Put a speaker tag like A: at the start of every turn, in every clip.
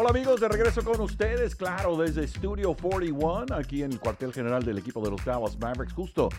A: Hola amigos, de regreso con ustedes, claro, desde Studio 41, aquí en el cuartel general del equipo de los Dallas Mavericks, justo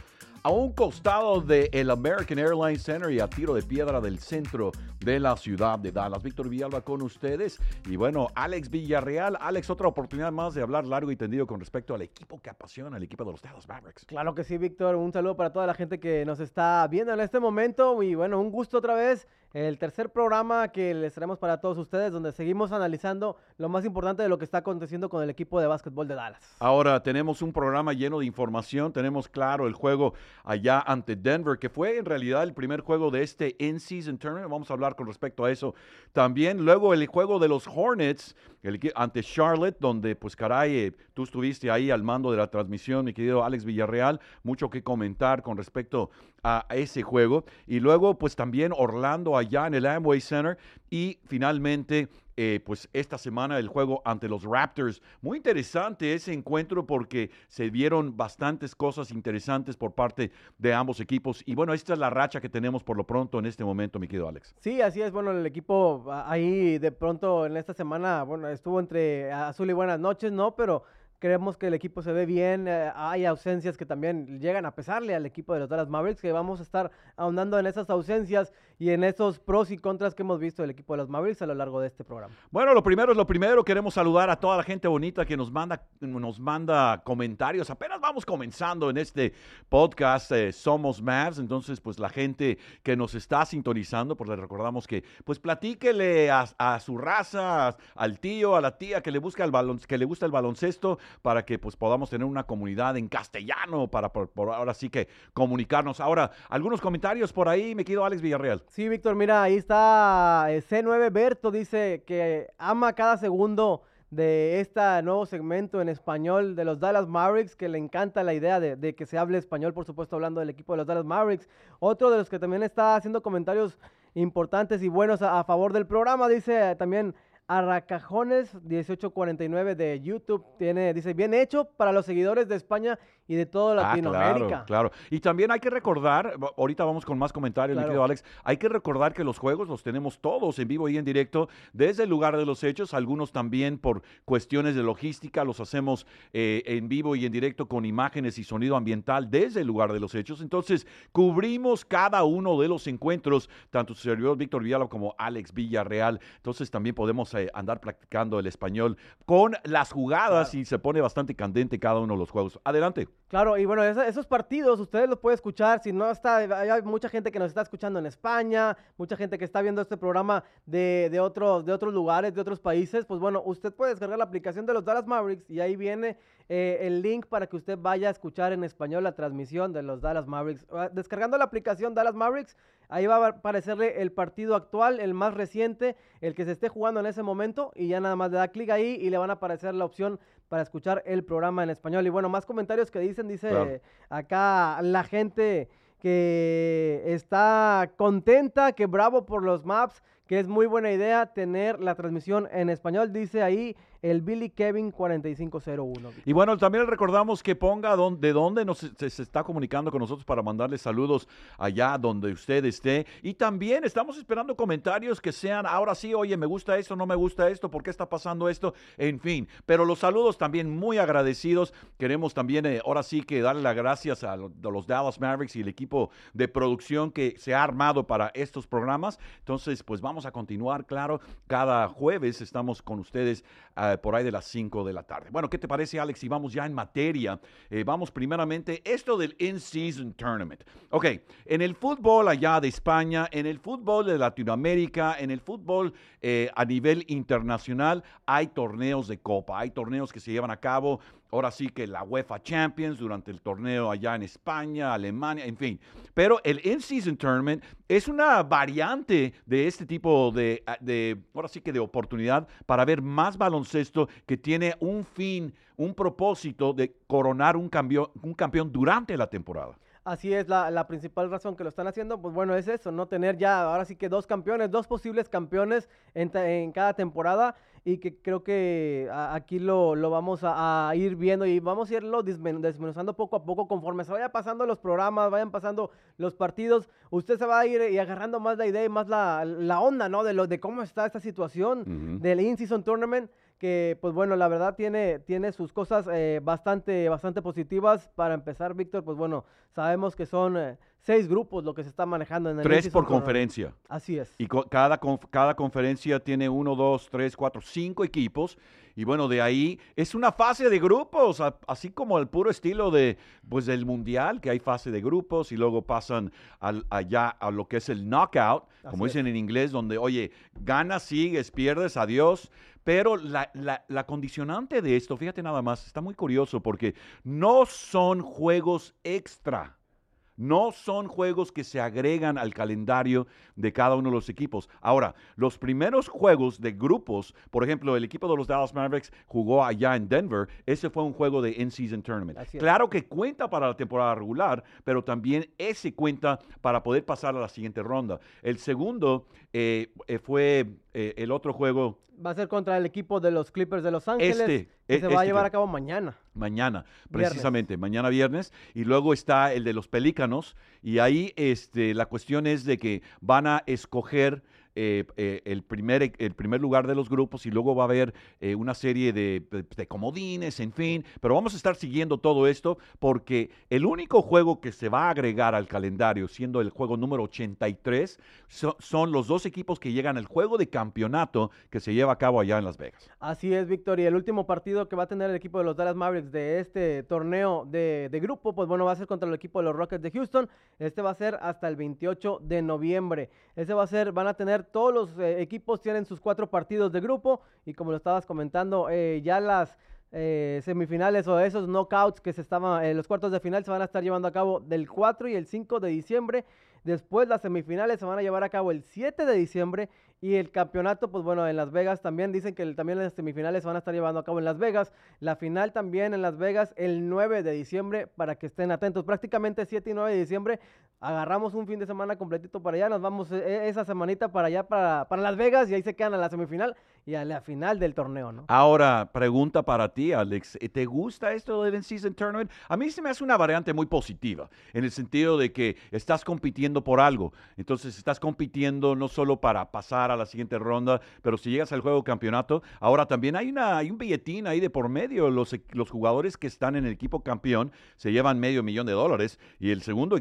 A: a un costado del American Airlines Center y a tiro de piedra del centro de la ciudad de Dallas. Víctor Villalba con ustedes y bueno, Alex Villarreal. Alex, otra oportunidad más de hablar largo y tendido con respecto al equipo que apasiona, el equipo de los Dallas Mavericks.
B: Claro que sí, Víctor. Un saludo para toda la gente que nos está viendo en este momento y bueno, un gusto otra vez el tercer programa que les traemos para todos ustedes, donde seguimos analizando lo más importante de lo que está aconteciendo con el equipo de básquetbol de Dallas.
A: Ahora tenemos un programa lleno de información, tenemos claro el juego allá ante Denver, que fue en realidad el primer juego de este in-season tournament, vamos a hablar con respecto a eso también. Luego el juego de los Hornets ante Charlotte, donde pues caray, eh, tú estuviste ahí al mando de la transmisión, mi querido Alex Villarreal, mucho que comentar con respecto a ese juego. Y luego pues también Orlando allá en el Amway Center y finalmente eh, pues esta semana el juego ante los Raptors. Muy interesante ese encuentro porque se vieron bastantes cosas interesantes por parte de ambos equipos. Y bueno, esta es la racha que tenemos por lo pronto en este momento, mi querido Alex.
B: Sí, así es. Bueno, el equipo ahí de pronto en esta semana, bueno, estuvo entre azul y buenas noches, ¿no? Pero Creemos que el equipo se ve bien. Eh, hay ausencias que también llegan a pesarle al equipo de los Dallas Mavericks, que vamos a estar ahondando en esas ausencias y en esos pros y contras que hemos visto del equipo de los Mavericks a lo largo de este programa.
A: Bueno, lo primero es lo primero. Queremos saludar a toda la gente bonita que nos manda, nos manda comentarios. Apenas vamos comenzando en este podcast eh, Somos Mavs. Entonces, pues la gente que nos está sintonizando, pues le recordamos que, pues platíquele a, su raza, al tío, a la tía que le busca el balon, que le gusta el baloncesto para que pues podamos tener una comunidad en castellano para por, ahora sí que comunicarnos. Ahora, algunos comentarios por ahí, me quedo Alex Villarreal.
B: Sí, Víctor, mira, ahí está eh, C9 Berto, dice que ama cada segundo de este nuevo segmento en español de los Dallas Mavericks, que le encanta la idea de, que se hable español, por supuesto, hablando del equipo de los Dallas Mavericks. Otro de los que también está haciendo comentarios importantes y buenos a favor del programa, dice también Arracajones 1849 de YouTube tiene, dice, bien hecho para los seguidores de España y de toda ah, Latinoamérica.
A: claro, claro. Y también hay que recordar, ahorita vamos con más comentarios, mi querido Alex, hay que recordar que los juegos los tenemos todos en vivo y en directo desde el lugar de los hechos, algunos también por cuestiones de logística, los hacemos eh, en vivo y en directo con imágenes y sonido ambiental desde el lugar de los hechos. Entonces, cubrimos cada uno de los encuentros, tanto su servidor Víctor Villalba como Alex Villarreal. Entonces, también podemos eh, andar practicando el español con las jugadas y se pone bastante candente cada uno de los juegos. Adelante.
B: Claro, y bueno, esos partidos ustedes los pueden escuchar, si no está, hay mucha gente que nos está escuchando en España, mucha gente que está viendo este programa de, de, otros, de otros lugares, de otros países, pues bueno, usted puede descargar la aplicación de los Dallas Mavericks y ahí viene eh, el link para que usted vaya a escuchar en español la transmisión de los Dallas Mavericks. Ah, descargando la aplicación Dallas Mavericks, ahí va a aparecerle el partido actual, el más reciente, el que se esté jugando en ese momento y ya nada más le da clic ahí y le van a aparecer la opción para escuchar el programa en español. Y bueno, más comentarios que dicen, dice acá la gente que está contenta, que bravo por los maps, que es muy buena idea tener la transmisión en español, dice ahí el Billy Kevin 4501.
A: Y bueno, también recordamos que ponga de dónde nos, se, está comunicando con nosotros para mandarle saludos allá donde usted esté. Y también estamos esperando comentarios que sean, ahora sí, oye, me gusta esto, no me gusta esto, ¿por qué está pasando esto? En fin, pero los saludos también muy agradecidos. Queremos también, eh, ahora sí, que darle las gracias a los Dallas Mavericks y el equipo de producción que se ha armado para estos programas. Entonces, pues vamos a continuar, claro, cada jueves estamos con ustedes. Uh, por ahí de las 5 de la tarde. Bueno, ¿qué te parece, Alex? Y vamos ya en materia. Eh, vamos primeramente esto del In-Season Tournament. Ok, en el fútbol allá de España, en el fútbol de Latinoamérica, en el fútbol eh, a nivel internacional, hay torneos de copa, hay torneos que se llevan a cabo ahora sí que la UEFA Champions durante el torneo allá en España, Alemania, en fin. Pero el In-Season Tournament es una variante de este tipo de, ah, de, ahora sí que de oportunidad para ver más baloncesto que tiene un fin, un propósito de coronar un, cambio, un campeón durante la temporada.
B: Así es, la, principal razón que lo están haciendo, pues bueno, es eso, no tener ya ahora sí que dos campeones, dos posibles campeones en, en cada temporada y que creo que aquí lo, vamos a, ir viendo y vamos a irlo desmenuzando poco a poco conforme se vaya pasando los programas, vayan pasando los partidos, usted se va a ir y agarrando más la idea y más la, onda, ¿no? De, lo, de cómo está esta situación del In-Season Tournament que pues bueno, la verdad tiene, tiene sus cosas eh, bastante, bastante positivas. Para empezar, Víctor, pues bueno, sabemos que son eh, seis grupos lo que se está manejando en el
A: Tres por conferencia.
B: Así es.
A: Y co- cada, conf- cada conferencia tiene uno, dos, tres, cuatro, cinco equipos. Y bueno, de ahí es una fase de grupos, así como el puro estilo de, pues, del mundial, que hay fase de grupos y luego pasan al- allá a lo que es el knockout, como
B: es.
A: dicen en inglés, donde, oye, ganas, sigues, pierdes, adiós. Pero la, la- la condicionante de esto, fíjate nada más, está muy curioso porque no son juegos extra. No son juegos que se agregan al calendario de cada uno de los equipos. Ahora, los primeros juegos de grupos, por ejemplo, el equipo de los Dallas Mavericks jugó allá en Denver. Ese fue un juego de in-season tournament. Claro que cuenta para la temporada regular, pero también ese cuenta para poder pasar a la siguiente ronda. El segundo eh, eh, fue eh, el otro juego
B: Va a ser contra el equipo de los Clippers de Los Ángeles.
A: Este,
B: que
A: e-
B: se va a
A: este
B: llevar a cabo mañana.
A: Mañana,
B: Viernes.
A: precisamente, mañana viernes. Y luego está el de los Pelícanos. Y ahí este, la cuestión es de que van a escoger eh, eh, el, primer, e- el primer lugar de los grupos y luego va a haber eh, una serie de, de- comodines, en fin. Pero vamos a estar siguiendo todo esto porque el único juego que se va a agregar al calendario, siendo el juego número 83, so- son los dos equipos que llegan al juego de campeonato que se lleva a cabo allá en Las Vegas.
B: Así es, Víctor. Y el último partido que va a tener el equipo de los Dallas Mavericks de este torneo de, de grupo, pues bueno, va a ser contra el equipo de los Rockets de Houston. Este va a ser hasta el 28 de noviembre. Ese va a ser, van a tener, todos los eh, equipos tienen sus cuatro partidos de grupo. Y como lo estabas comentando, eh, ya las eh, semifinales o esos knockouts que se estaban, los cuartos de final se van a estar llevando a cabo del 4 y el 5 de diciembre. Después las semifinales se van a llevar a cabo el 7 de diciembre y el campeonato, pues bueno, en Las Vegas también dicen que también las semifinales se van a estar llevando a cabo en Las Vegas. La final también en Las Vegas el 9 de diciembre para que estén atentos. Prácticamente 7 y 9 de diciembre agarramos un fin de semana completito para allá. Nos vamos eh, esa semanita para allá, para, para Las Vegas y ahí se quedan a la semifinal y a la final del torneo, ¿no?
A: Ahora, pregunta para ti, Alex. ¿eh, ¿Te gusta esto del in-season tournament? A mí se me hace una variante muy positiva, en el sentido de que estás compitiendo por algo. Entonces, estás compitiendo no solo para pasar a la siguiente ronda, pero si llegas al juego campeonato, ahora también hay, un billetín ahí de por medio. Los, jugadores que están en el equipo campeón se llevan medio millón de dólares y el segundo,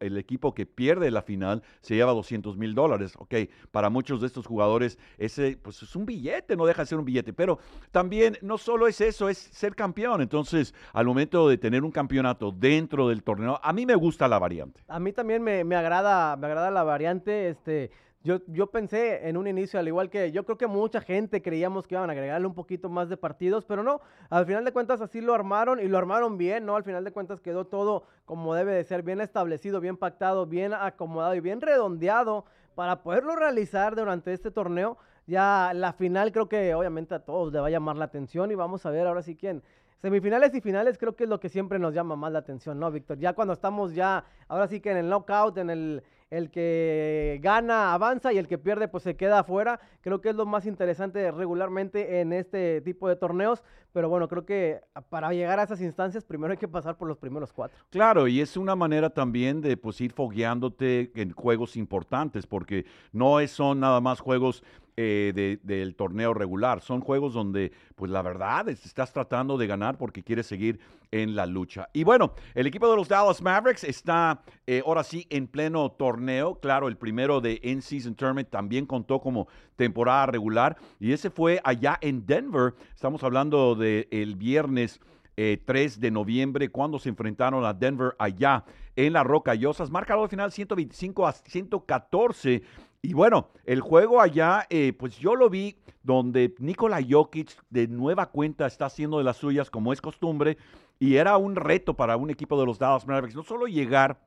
A: el equipo que pierde la final se lleva 200 mil dólares. Ok, para muchos de estos jugadores ese pues es un billete, no deja de ser un billete, pero también no solo es eso, es ser campeón. Entonces, al momento de tener un campeonato dentro del torneo, a mí me gusta la variante.
B: A mí también me, me agrada, me agrada la variante. Este, yo, yo pensé en un inicio, al igual que yo creo que mucha gente creíamos que iban a agregarle un poquito más de partidos, pero no, al final de cuentas así lo armaron y lo armaron bien, ¿no? Al final de cuentas quedó todo como debe de ser, bien establecido, bien pactado, bien acomodado y bien redondeado para poderlo realizar durante este torneo. Ya la final creo que obviamente a todos le va a llamar la atención y vamos a ver ahora sí quién. Semifinales y finales creo que es lo que siempre nos llama más la atención, ¿no, Víctor? Ya cuando estamos ya, ahora sí que en el knockout, en el, el que gana avanza y el que pierde pues se queda afuera, creo que es lo más interesante regularmente en este tipo de torneos, pero bueno, creo que para llegar a esas instancias primero hay que pasar por los primeros cuatro.
A: Claro, y es una manera también de pues, ir fogueándote en juegos importantes, porque no son nada más juegos eh, de- del torneo regular, son juegos donde, pues la verdad, es- estás tratando de ganar porque quieres seguir en la lucha. Y bueno, el equipo de los Dallas Mavericks está eh, ahora sí en pleno torneo, claro, el primero de In-Season Tournament también contó como temporada regular, y ese fue allá en Denver, estamos hablando del viernes eh, 3 de noviembre, cuando se enfrentaron a Denver allá en las Rocallosas. Marcador final 125 a 114. Y bueno, el juego allá, eh, pues yo lo vi donde Nikola Jokic de nueva cuenta está haciendo de las suyas como es costumbre. Y era un reto para un equipo de los Dallas Mavericks, no solo llegar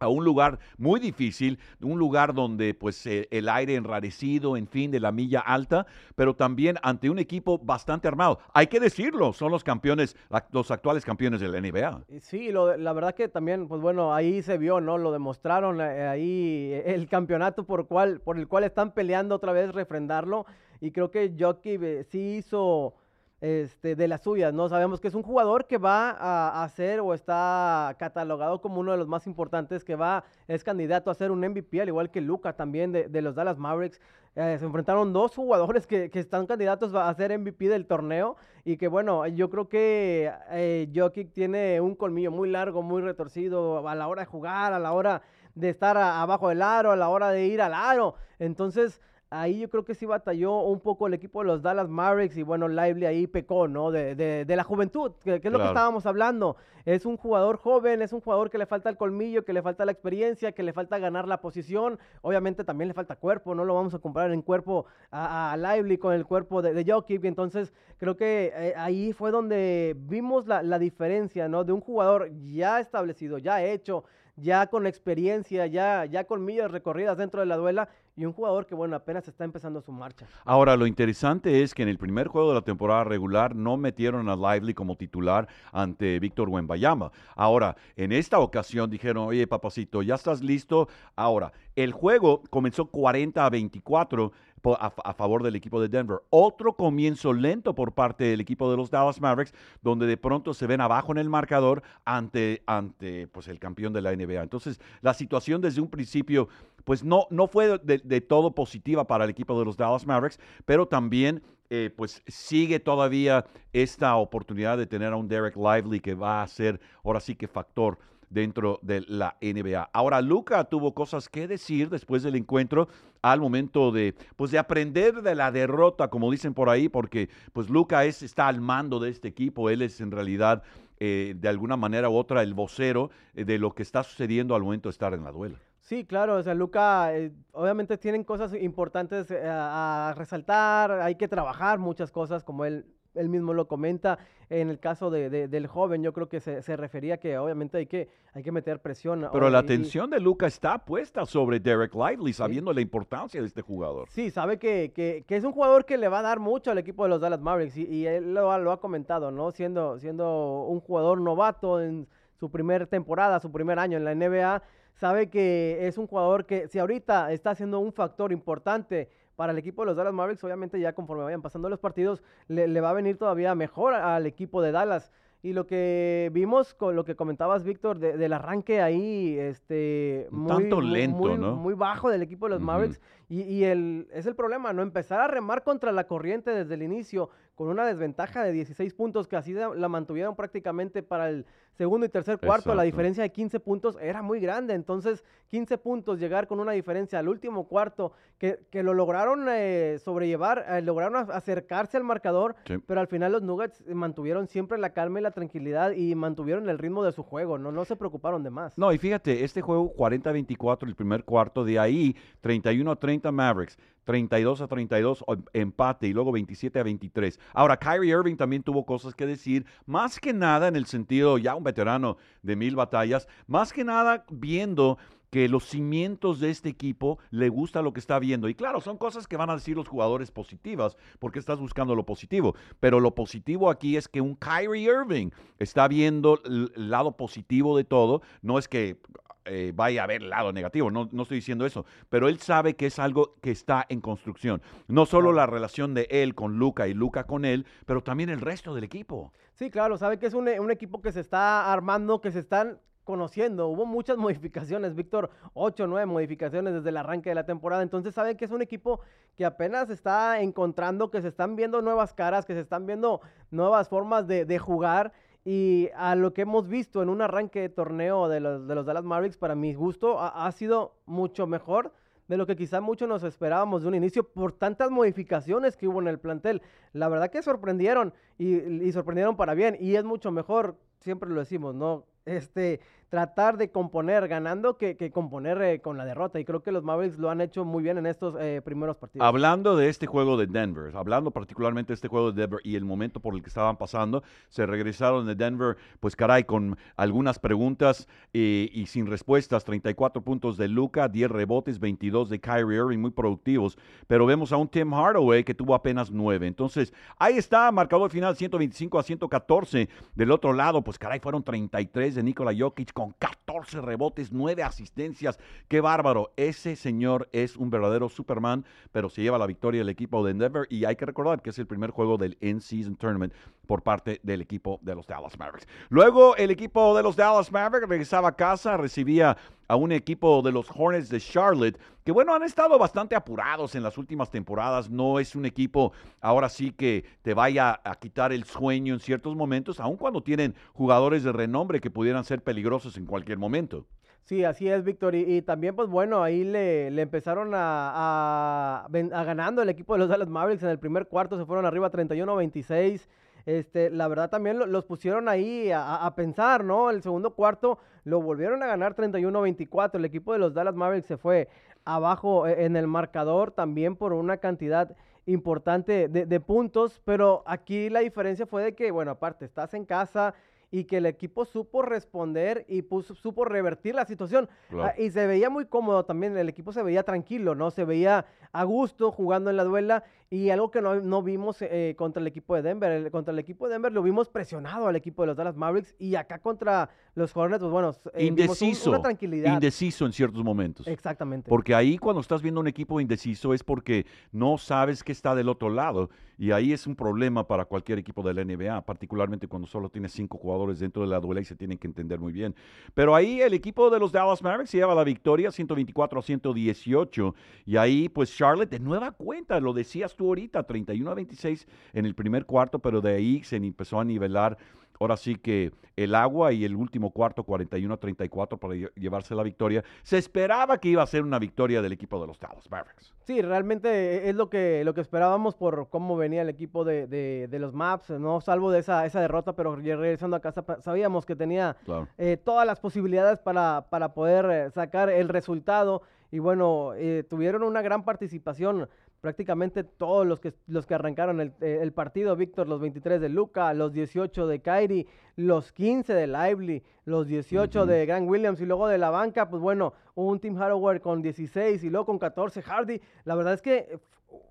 A: a un lugar muy difícil, un lugar donde pues eh, el aire enrarecido, en fin, de la milla alta, pero también ante un equipo bastante armado. Hay que decirlo, son los campeones, los actuales campeones de la NBA.
B: Y Sí, lo, la verdad que también, pues bueno, ahí se vio, ¿no? Lo demostraron eh, ahí eh, el campeonato por, cual, por el cual están peleando otra vez refrendarlo. Y creo que Jockey eh, sí hizo este, de las suyas, ¿no? Sabemos que es un jugador que va a, a ser o está catalogado como uno de los más importantes, que va, es candidato a ser un MVP, al igual que Luca también de, de los Dallas Mavericks. Eh, se enfrentaron dos jugadores que, que, están candidatos a ser MVP del torneo y que bueno, yo creo que eh, Jokic tiene un colmillo muy largo, muy retorcido a la hora de jugar, a la hora de estar abajo del aro, a la hora de ir al aro. Entonces, ahí yo creo que sí batalló un poco el equipo de los Dallas Mavericks y bueno, Lively ahí pecó, ¿no? De, de, de la juventud, que, que es claro. lo que estábamos hablando. Es un jugador joven, es un jugador que le falta el colmillo, que le falta la experiencia, que le falta ganar la posición. Obviamente también le falta cuerpo, no lo vamos a comparar en cuerpo a, a Lively con el cuerpo de, de Jokic. Entonces creo que eh, ahí fue donde vimos la, la diferencia, ¿no? De un jugador ya establecido, ya hecho, ya con experiencia, ya, ya con millas recorridas dentro de la duela y un jugador que, bueno, apenas está empezando su marcha.
A: Ahora, lo interesante es que en el primer juego de la temporada regular no metieron a Lively como titular ante Víctor Wembayama. Ahora, en esta ocasión dijeron, oye, papacito, ya estás listo. Ahora, el juego comenzó 40 a 24 a, favor del equipo de Denver. Otro comienzo lento por parte del equipo de los Dallas Mavericks, donde de pronto se ven abajo en el marcador ante, ante pues, el campeón de la NBA. Entonces, la situación desde un principio, pues no, no fue de, de todo positiva para el equipo de los Dallas Mavericks, pero también eh, pues sigue todavía esta oportunidad de tener a un Derek Lively que va a ser ahora sí que factor dentro de la NBA. Ahora, Luca tuvo cosas que decir después del encuentro al momento de, pues, de aprender de la derrota, como dicen por ahí, porque pues Luca es, está al mando de este equipo, él es en realidad eh, de alguna manera u otra el vocero eh, de lo que está sucediendo al momento de estar en la duela.
B: Sí, claro, o sea, Luca, eh, obviamente tienen cosas importantes a, resaltar, hay que trabajar muchas cosas, como él, él mismo lo comenta. En el caso de, de, del joven, yo creo que se, se, refería que obviamente hay que, hay que meter presión.
A: Pero la atención de Luca está puesta sobre Derek Lively, sabiendo sí. la importancia de este jugador.
B: Sí, sabe que, que, que, es un jugador que le va a dar mucho al equipo de los Dallas Mavericks y, y él lo, lo ha comentado, ¿no? Siendo, siendo un jugador novato en su primera temporada, su primer año en la NBA sabe que es un jugador que si ahorita está siendo un factor importante para el equipo de los Dallas Mavericks, obviamente ya conforme vayan pasando los partidos, le, le va a venir todavía mejor al equipo de Dallas. Y lo que vimos con lo que comentabas, Víctor, de, del arranque ahí, este,
A: muy, tanto lento,
B: muy,
A: ¿no?
B: Muy bajo del equipo de los uh -huh. Mavericks. Y, y el, es el problema, ¿no? Empezar a remar contra la corriente desde el inicio, con una desventaja de 16 puntos, que así la mantuvieron prácticamente para el segundo y tercer cuarto. Exacto. La diferencia de 15 puntos era muy grande. Entonces, 15 puntos, llegar con una diferencia al último cuarto, que, que lo lograron eh, sobrellevar, eh, lograron acercarse al marcador, sí. pero al final los Nuggets mantuvieron siempre la calma y la tranquilidad y mantuvieron el ritmo de su juego, no, no se preocuparon de más.
A: No, y fíjate, este juego 40-24, el primer cuarto, de ahí 31-30 Mavericks, 32 a 32 empate y luego 27 a 23. Ahora, Kyrie Irving también tuvo cosas que decir, más que nada en el sentido, ya un veterano de mil batallas, más que nada viendo que los cimientos de este equipo le gusta lo que está viendo. Y claro, son cosas que van a decir los jugadores positivas, porque estás buscando lo positivo. Pero lo positivo aquí es que un Kyrie Irving está viendo el lado positivo de todo. No es que eh, vaya a el lado negativo, no, no, estoy diciendo eso, pero él sabe que es algo que está en construcción. No solo la relación de él con Luca y Luca con él, pero también el resto del equipo.
B: Sí, claro, sabe que es un, un equipo que se está armando, que se están conociendo. Hubo muchas modificaciones, Víctor, ocho, nueve modificaciones desde el arranque de la temporada. Entonces saben que es un equipo que apenas está encontrando, que se están viendo nuevas caras, que se están viendo nuevas formas de, de jugar. Y a lo que hemos visto en un arranque de torneo de los, de los Dallas Mavericks, para mi gusto, ha, ha, sido mucho mejor de lo que quizá muchos nos esperábamos de un inicio por tantas modificaciones que hubo en el plantel. La verdad que sorprendieron y, y sorprendieron para bien. Y es mucho mejor, siempre lo decimos, ¿no? Este, tratar de componer ganando que, que componer eh, con la derrota. Y creo que los Mavericks lo han hecho muy bien en estos eh, primeros partidos.
A: Hablando de este juego de Denver, hablando particularmente de este juego de Denver y el momento por el que estaban pasando, se regresaron de Denver, pues caray, con algunas preguntas eh, y sin respuestas. 34 puntos de Luca, 10 rebotes, 22 de Kyrie Irving, muy productivos. Pero vemos a un Tim Hardaway que tuvo apenas 9. Entonces, ahí está, marcador final 125 a 114. Del otro lado, pues caray, fueron 33 de Nikola Jokic con 14 rebotes, 9 asistencias. ¡Qué bárbaro! Ese señor es un verdadero Superman, pero se lleva la victoria el equipo de Denver y hay que recordar que es el primer juego del In-Season Tournament por parte del equipo de los Dallas Mavericks. Luego el equipo de los Dallas Mavericks regresaba a casa, recibía a un equipo de los Hornets de Charlotte, que bueno, han estado bastante apurados en las últimas temporadas. No es un equipo ahora sí que te vaya a quitar el sueño en ciertos momentos, aun cuando tienen jugadores de renombre que pudieran ser peligrosos en cualquier momento.
B: Sí, así es, Víctor. Y, también, pues bueno, ahí le, empezaron a, ganando el equipo de los Dallas Mavericks en el primer cuarto, se fueron arriba 31-26. Este, la verdad también los pusieron ahí a, pensar, ¿no? El segundo cuarto lo volvieron a ganar 31-24. El equipo de los Dallas Mavericks se fue abajo e, en el marcador también por una cantidad importante de, de puntos, pero aquí la diferencia fue de que, bueno, aparte, estás en casa, y que el equipo supo responder y puso, supo revertir la situación. Ah, y se veía muy cómodo también, el equipo se veía tranquilo, ¿no? Se veía a gusto jugando en la duela y algo que no, vimos eh, contra el equipo de Denver. contra el equipo de Denver lo vimos presionado al equipo de los Dallas Mavericks y acá contra los Hornets, pues bueno,
A: eh, indeciso, una tranquilidad. Indeciso en ciertos momentos.
B: Exactamente.
A: Porque ahí cuando estás viendo un equipo indeciso es porque no sabes qué está del otro lado y ahí es un problema para cualquier equipo de la NBA, particularmente cuando solo tienes cinco jugadores dentro de la duela y se tienen que entender muy bien. Pero ahí el equipo de los Dallas Mavericks lleva la victoria 124 a 118 y ahí pues Charlotte de nueva cuenta, lo decías tú ahorita, 31 a 26 en el primer cuarto, pero de ahí se empezó a nivelar ahora sí que el agua y el último cuarto 41 a 34 para llevarse la victoria. Se esperaba que iba a ser una victoria del equipo de los Dallas Mavericks.
B: Sí, realmente es lo que, lo que esperábamos por cómo venía el equipo de, los Maps, no salvo de esa, esa derrota, pero regresando a casa sabíamos que tenía eh, todas las posibilidades para, para poder eh, sacar el resultado y bueno, eh, tuvieron una gran participación prácticamente todos los que, los que arrancaron el, eh, partido, Víctor, los 23 de Luca, los 18 de Kyrie, los 15 de Lively, los 18 de Grant Williams y luego de la banca, pues bueno, un Team Hardware con 16 y luego con 14 Hardy. La verdad es que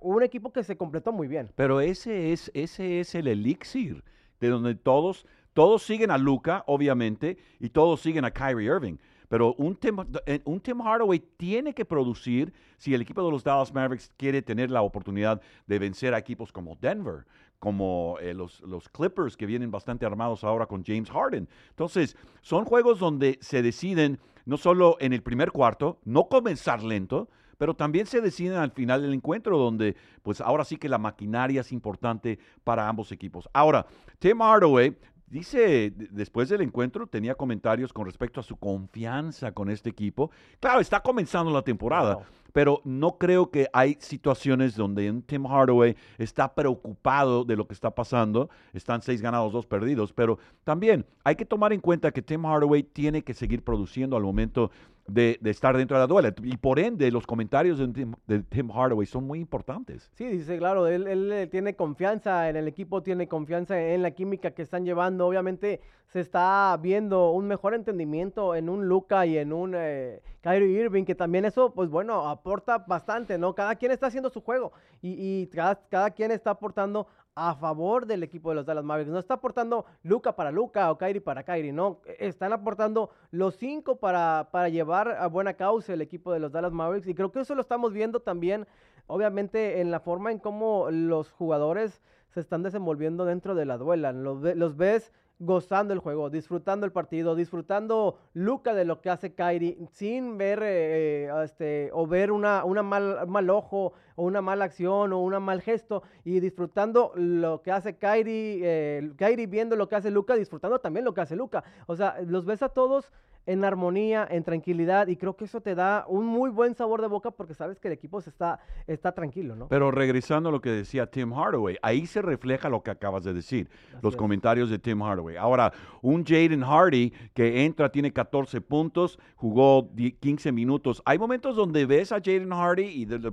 B: un equipo que se completó muy bien.
A: Pero ese es, ese es el elixir de donde todos, todos siguen a Luca, obviamente, y todos siguen a Kyrie Irving. Pero un Tim, eh, un Tim Hardaway tiene que producir si el equipo de los Dallas Mavericks quiere tener la oportunidad de vencer a equipos como Denver, como eh, los, los, Clippers, que vienen bastante armados ahora con James Harden. Entonces, son juegos donde se deciden no solo en el primer cuarto, no comenzar lento, pero también se deciden al final del encuentro, donde pues ahora sí que la maquinaria es importante para ambos equipos. Ahora, Tim Hardaway Dice, después del encuentro, tenía comentarios con respecto a su confianza con este equipo. Claro, está comenzando la temporada, pero no creo que hay situaciones donde Tim Hardaway está preocupado de lo que está pasando. Están seis ganados, dos perdidos, pero también hay que tomar en cuenta que Tim Hardaway tiene que seguir produciendo al momento de, estar dentro de la duela. Y por ende, los comentarios de Tim, Hardaway son muy importantes.
B: Sí, dice, claro, él, él, tiene confianza en el equipo, tiene confianza en la química que están llevando. Obviamente se está viendo un mejor entendimiento en un Luca y en un eh, Kyrie Irving, que también eso, pues bueno, aporta bastante, ¿no? Cada quien está haciendo su juego y, y cada, cada quien está aportando a favor del equipo de los Dallas Mavericks. No está aportando Luca para Luca o Kyrie para Kyrie, no. Están aportando los cinco para, para llevar a buena causa el equipo de los Dallas Mavericks. Y creo que eso lo estamos viendo también, obviamente, en la forma en cómo los jugadores se están desenvolviendo dentro de la duela. Los, los ves gozando el juego, disfrutando el partido, disfrutando Luca de lo que hace Kyrie, sin ver eh, este, o ver una, una mal, mal ojo o una mala acción o un mal gesto y disfrutando lo que hace Kyrie, eh, Kyrie viendo lo que hace Luca, disfrutando también lo que hace Luca. O sea, los ves a todos en armonía, en tranquilidad, y creo que eso te da un muy buen sabor de boca porque sabes que el equipo se está, está tranquilo, ¿no?
A: Pero regresando a lo que decía Tim Hardaway, ahí se refleja lo que acabas de decir, los comentarios de Tim Hardaway. Ahora, un Jaden Hardy que entra, tiene 14 puntos, jugó 15 minutos. Hay momentos donde ves a Jaden Hardy y de,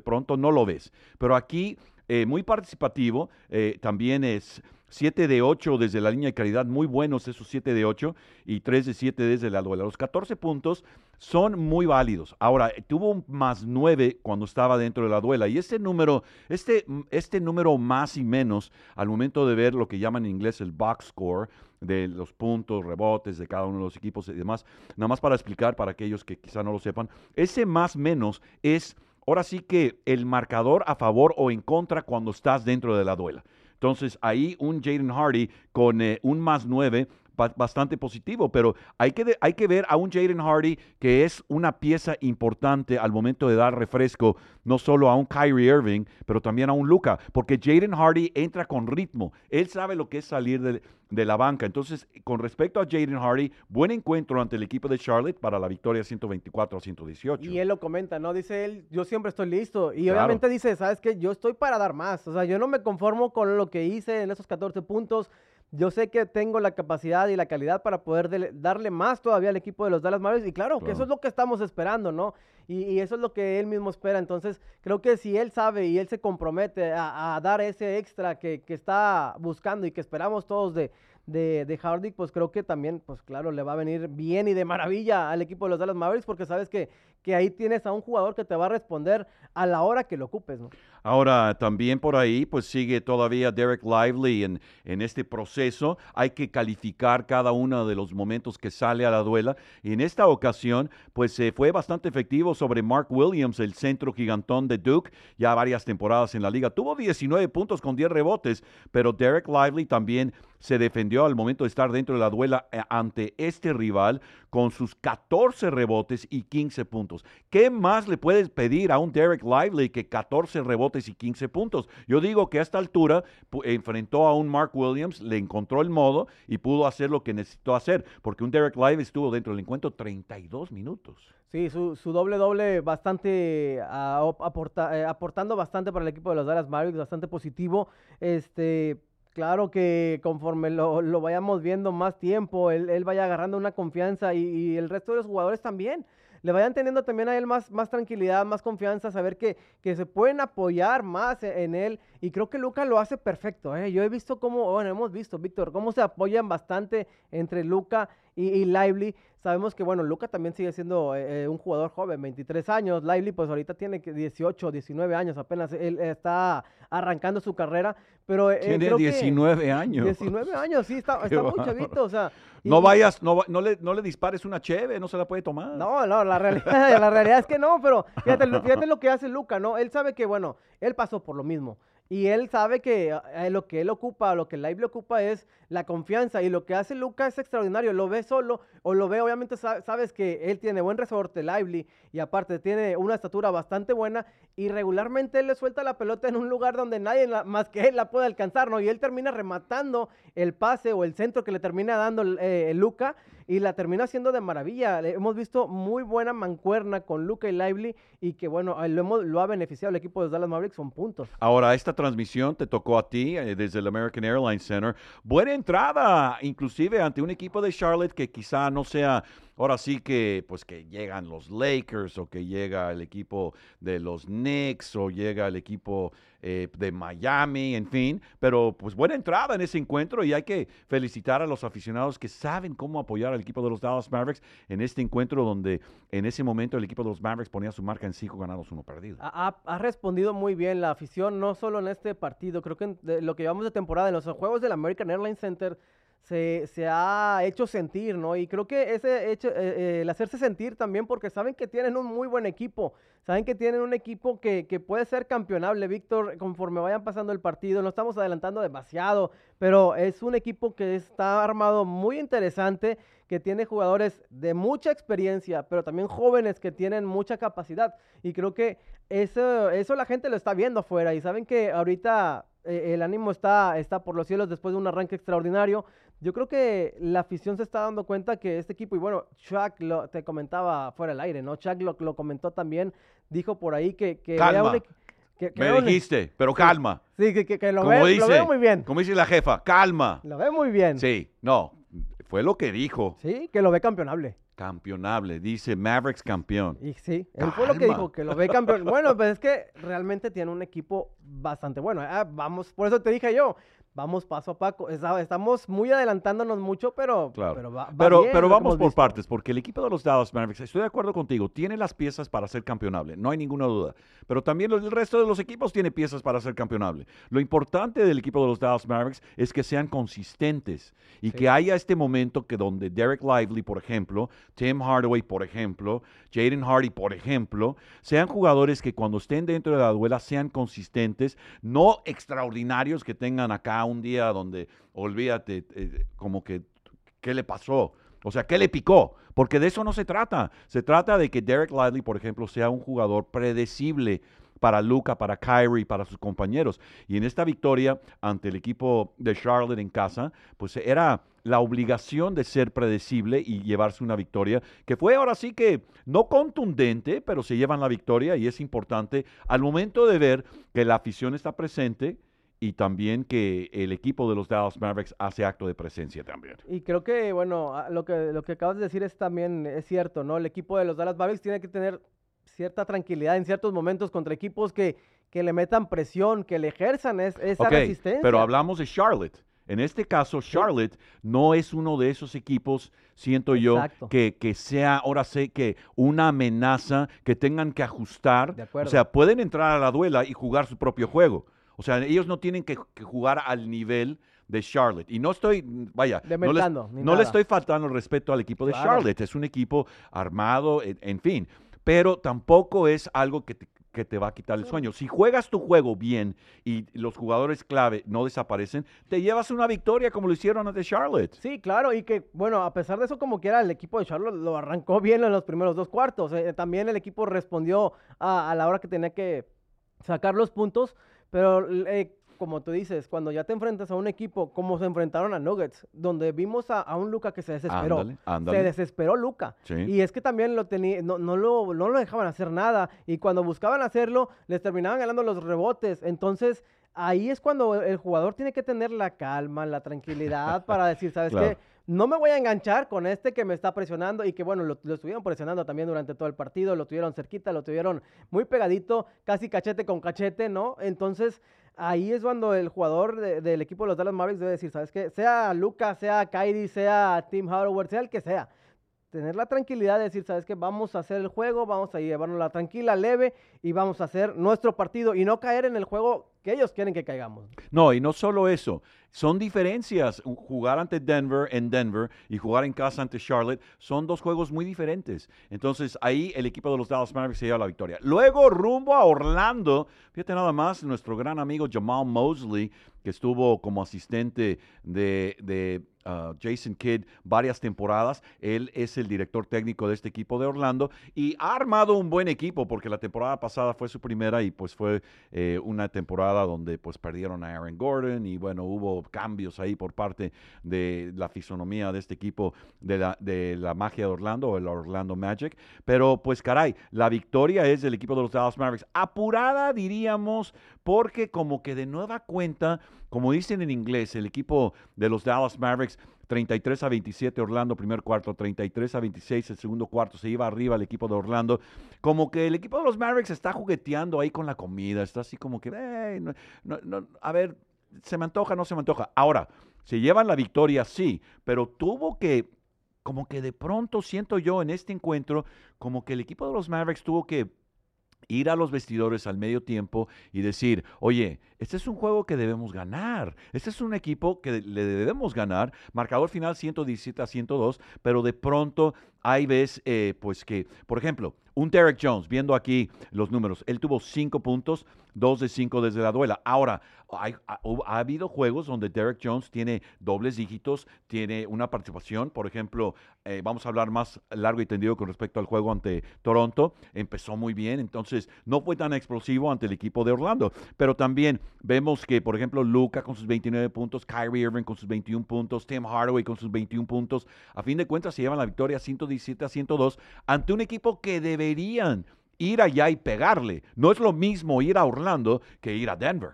A: pronto no lo ves, pero aquí eh, muy participativo, eh, también es 7 de 8 desde la línea de calidad, muy buenos esos 7 de 8 y 3 de 7 desde la duela. Los 14 puntos son muy válidos. Ahora, tuvo un más 9 cuando estaba dentro de la duela y este número, este, este número más y menos al momento de ver lo que llaman en inglés el box score, de los puntos, rebotes de cada uno de los equipos y demás, nada más para explicar para aquellos que quizá no lo sepan, ese más menos es ahora sí que el marcador a favor o en contra cuando estás dentro de la duela. Entonces ahí un Jaden Hardy con eh, un más nueve bastante positivo, pero hay que, hay que ver a un Jaden Hardy que es una pieza importante al momento de dar refresco, no solo a un Kyrie Irving, pero también a un Luca, porque Jaden Hardy entra con ritmo, él sabe lo que es salir de, de la banca. Entonces, con respecto a Jaden Hardy, buen encuentro ante el equipo de Charlotte para la victoria 124 a 118.
B: Y él lo comenta, ¿no? Dice él, yo siempre estoy listo. Y obviamente dice, ¿sabes qué? Yo estoy para dar más. O sea, yo no me conformo con lo que hice en esos 14 puntos. Yo sé que tengo la capacidad y la calidad para poder darle más todavía al equipo de los Dallas Mavericks. Y claro, que eso es lo que estamos esperando, ¿no? Y, eso es lo que él mismo espera. Entonces, creo que si él sabe y él se compromete a, dar ese extra que, que, está buscando y que esperamos todos de, de, pues creo que también, pues claro, le va a venir bien y de maravilla al equipo de los Dallas Mavericks porque sabes que, que ahí tienes a un jugador que te va a responder a la hora que lo ocupes, ¿no?
A: Ahora, también por ahí, pues sigue todavía Derek Lively en, en este proceso. Hay que calificar cada uno de los momentos que sale a la duela. Y en esta ocasión, pues se fue bastante efectivo sobre Mark Williams, el centro gigantón de Duke, ya varias temporadas en la liga. Tuvo 19 puntos con 10 rebotes, pero Derek Lively también se defendió al momento de estar dentro de la duela eh, ante este rival con sus 14 rebotes y 15 puntos. ¿Qué más le puedes pedir a un Derek Lively que 14 rebotes y 15 puntos? Yo digo que a esta altura enfrentó a un Mark Williams, le encontró el modo y pudo hacer lo que necesitó hacer, porque un Derek Lively estuvo dentro del encuentro 32 minutos.
B: Sí, su, doble doble bastante ah, eh, aportando bastante para el equipo de los Dallas Mavericks, bastante positivo. Este, Claro que conforme lo, vayamos viendo más tiempo, él, vaya agarrando una confianza y, el resto de los jugadores también. Le vayan teniendo también a él más, más tranquilidad, más confianza, saber que, que se pueden apoyar más e, en él. Y creo que Luca lo hace perfecto. ¿eh? Yo he visto cómo, bueno, hemos visto, Víctor, cómo se apoyan bastante entre Luca y, y Lively. Sabemos que, bueno, Luca también sigue siendo eh, eh, un jugador joven, 23 años. Lively, pues ahorita tiene 18, 19 años, apenas él está arrancando su carrera. Pero,
A: eh, tiene 19 años.
B: 19 años, sí, está, está muy chavito, o sea.
A: no vayas, no, no, le, no le dispares una cheve, no se la puede tomar.
B: No, no, la realidad, la realidad es que no, pero fíjate, fíjate lo que hace Luca, ¿no? Él sabe que, bueno, él pasó por lo mismo. Y él sabe que eh, lo que él ocupa, lo que el live ocupa es la confianza. Y lo que hace Luca es extraordinario. Lo ve solo o lo ve, obviamente sabes que él tiene buen resorte, Lively, y aparte tiene una estatura bastante buena. Y regularmente él le suelta la pelota en un lugar donde nadie más que él la puede alcanzar, ¿no? Y él termina rematando el pase o el centro que le termina dando eh, Luca y la termina haciendo de maravilla. Hemos visto muy buena mancuerna con Luca y Lively y que, bueno, lo, hemos, lo ha beneficiado el equipo de Dallas Mavericks, son puntos.
A: Ahora, esta transmisión te tocó a ti eh, desde el American Airlines Center. Buena entrada, inclusive ante un equipo de Charlotte que quizá no sea ahora sí que pues que llegan los Lakers o que llega el equipo de los Knicks o llega el equipo eh, de Miami, en fin, pero pues buena entrada en ese encuentro y hay que felicitar a los aficionados que saben cómo apoyar al equipo de los Dallas Mavericks en este encuentro donde en ese momento el equipo de los Mavericks ponía su marca en cinco ganados, uno perdido.
B: Ha, respondido muy bien la afición, no solo en este partido, creo que en lo que llevamos de temporada, en los juegos del American Airlines Center, se, se, ha hecho sentir, ¿no? Y creo que ese hecho, eh, eh, el hacerse sentir también porque saben que tienen un muy buen equipo, saben que tienen un equipo que, que, puede ser campeonable, Víctor, conforme vayan pasando el partido, no estamos adelantando demasiado, pero es un equipo que está armado muy interesante, que tiene jugadores de mucha experiencia, pero también jóvenes que tienen mucha capacidad. Y creo que eso, eso la gente lo está viendo afuera y saben que ahorita eh, el ánimo está, está por los cielos después de un arranque extraordinario. Yo creo que la afición se está dando cuenta que este equipo, y bueno, Chuck lo, te comentaba fuera del aire, ¿no? Chuck lo, lo comentó también, dijo por ahí que... que
A: calma. Me dijiste, pero calma.
B: Sí, que, que, lo, ve, lo, veo muy bien.
A: Como dice la jefa, calma.
B: Lo ve muy bien.
A: Sí, no, fue lo que dijo.
B: Sí, que lo ve campeonable.
A: Campeonable, dice Mavericks campeón.
B: Y sí, él fue lo que dijo, que lo ve campeón. bueno, pues es que realmente tiene un equipo bastante bueno. Ah, vamos, por eso te dije yo, vamos paso a paso. Estamos muy adelantándonos mucho, pero,
A: Claro.
B: pero, va- va
A: Pero,
B: bien
A: pero
B: lo que
A: vamos por
B: visto.
A: partes, porque el equipo de los Dallas Mavericks, estoy de acuerdo contigo, tiene las piezas para ser campeonable, no hay ninguna duda. Pero también el resto de los equipos tiene piezas para ser campeonable. Lo importante del equipo de los Dallas Mavericks es que sean consistentes y
B: Sí.
A: que haya este momento que donde Derek Lively, por ejemplo, Tim Hardaway, por ejemplo, Jaden Hardy, por ejemplo, sean jugadores que cuando estén dentro de la duela sean consistentes, no extraordinarios que tengan acá un día donde, olvídate, eh, como que ¿qué le pasó? O sea, ¿qué le picó? Porque de eso no se trata. Se trata de que Derek Lively, por ejemplo, sea un jugador predecible para Luca, para Kyrie, para sus compañeros. Y en esta victoria ante el equipo de Charlotte en casa, pues era la obligación de ser predecible y llevarse una victoria, que fue ahora sí que no contundente, pero se llevan la victoria y es importante al momento de ver que la afición está presente y también que el equipo de los Dallas Mavericks hace acto de presencia también.
B: Y creo que, bueno, lo que, lo que acabas de decir es también es cierto, ¿no? El equipo de los Dallas Mavericks tiene que tener cierta tranquilidad en ciertos momentos contra equipos que, que le metan presión, que le ejerzan es- esa
A: Ok,
B: resistencia.
A: pero hablamos de Charlotte. En este caso, Charlotte no es uno de esos equipos, siento yo, que, que sea, ahora sé que una amenaza que tengan que ajustar. O sea, pueden entrar a la duela y jugar su propio juego. O sea, ellos no tienen que, que jugar al nivel de Charlotte. Y no estoy, vaya, no, les, le estoy faltando el respeto al equipo de
B: Claro.
A: Charlotte. Es un equipo armado, en, en fin. Pero tampoco es algo que te, que te va a quitar el sueño. Si juegas tu juego bien y los jugadores clave no desaparecen, te llevas una victoria como lo hicieron ante Charlotte.
B: Sí, claro, y que, bueno, a pesar de eso, como quiera, el equipo de Charlotte lo arrancó bien en los primeros dos cuartos. eh, también el equipo respondió a, a la hora que tenía que sacar los puntos, pero eh, como tú dices, cuando ya te enfrentas a un equipo como se enfrentaron a Nuggets, donde vimos a, a un Luca que se desesperó.
A: Ándale, ándale.
B: Se desesperó Luca.
A: Sí.
B: Y es que también lo tenía, no, no, lo, no lo dejaban hacer nada. Y cuando buscaban hacerlo, les terminaban ganando los rebotes. Entonces, ahí es cuando el jugador tiene que tener la calma, la tranquilidad para decir, ¿sabes
A: Claro.
B: qué? No me voy a enganchar con este que me está presionando y que, bueno, lo, estuvieron presionando también durante todo el partido, lo tuvieron cerquita, lo tuvieron muy pegadito, casi cachete con cachete, ¿no? Entonces, ahí es cuando el jugador de- del equipo de los Dallas Mavericks debe decir, ¿sabes qué? Sea Luca, sea Kyrie, sea Tim Hardaway, sea el que sea, tener la tranquilidad de decir, ¿sabes qué? Vamos a hacer el juego, vamos a llevarnos la tranquila, leve y vamos a hacer nuestro partido y no caer en el juego que ellos quieren que caigamos.
A: No, y no solo eso, son diferencias. Jugar ante Denver en Denver y jugar en casa ante Charlotte son dos juegos muy diferentes. Entonces ahí el equipo de los Dallas Mavericks se lleva la victoria. Luego rumbo a Orlando, fíjate nada más, nuestro gran amigo Jamal Mosley, que estuvo como asistente de, de, ah, Jason Kidd varias temporadas. Él es el director técnico de este equipo de Orlando y ha armado un buen equipo porque la temporada pasada fue su primera y pues fue eh, una temporada donde pues perdieron a Aaron Gordon y bueno, hubo cambios ahí por parte de la fisonomía de este equipo de la, de la magia de Orlando o el Orlando Magic. Pero pues caray, la victoria es del equipo de los Dallas Mavericks. Apurada diríamos porque como que de nueva cuenta, como dicen en inglés, el equipo de los Dallas Mavericks 33 a 27 Orlando, primer cuarto, 33 a 26 el segundo cuarto, se iba arriba el equipo de Orlando. Como que el equipo de los Mavericks está jugueteando ahí con la comida, está así como que, "Ey, no- no- no, a ver, se me antoja, no se me antoja. Ahora, se llevan la victoria, sí, pero tuvo que, como que de pronto siento yo en este encuentro, como que el equipo de los Mavericks tuvo que ir a los vestidores al medio tiempo y decir, oye, este es un juego que debemos ganar, este es un equipo que le debemos ganar, marcador final 117 a 102, pero de pronto hay ves, eh, pues que, por ejemplo, un Derek Jones, viendo aquí los números, él tuvo 5 puntos, 2 de 5 desde la duela. Ahora, hay- ha, habido juegos donde Derek Jones tiene dobles dígitos, tiene una participación, por ejemplo, eh, vamos a hablar más largo y tendido con respecto al juego ante Toronto, empezó muy bien, entonces no fue tan explosivo ante el equipo de Orlando, pero también vemos que, por ejemplo, Luca con sus 29 puntos, Kyrie Irving con sus 21 puntos, Tim Hardaway con sus 21 puntos, a fin de cuentas se llevan la victoria 117 a 102 ante un equipo que deberían ir allá y pegarle. No es lo mismo ir a Orlando que ir a Denver.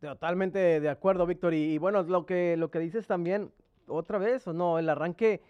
B: Totalmente de acuerdo, Víctor. Y, bueno, lo que, lo que dices también, otra vez, o no, el arranque,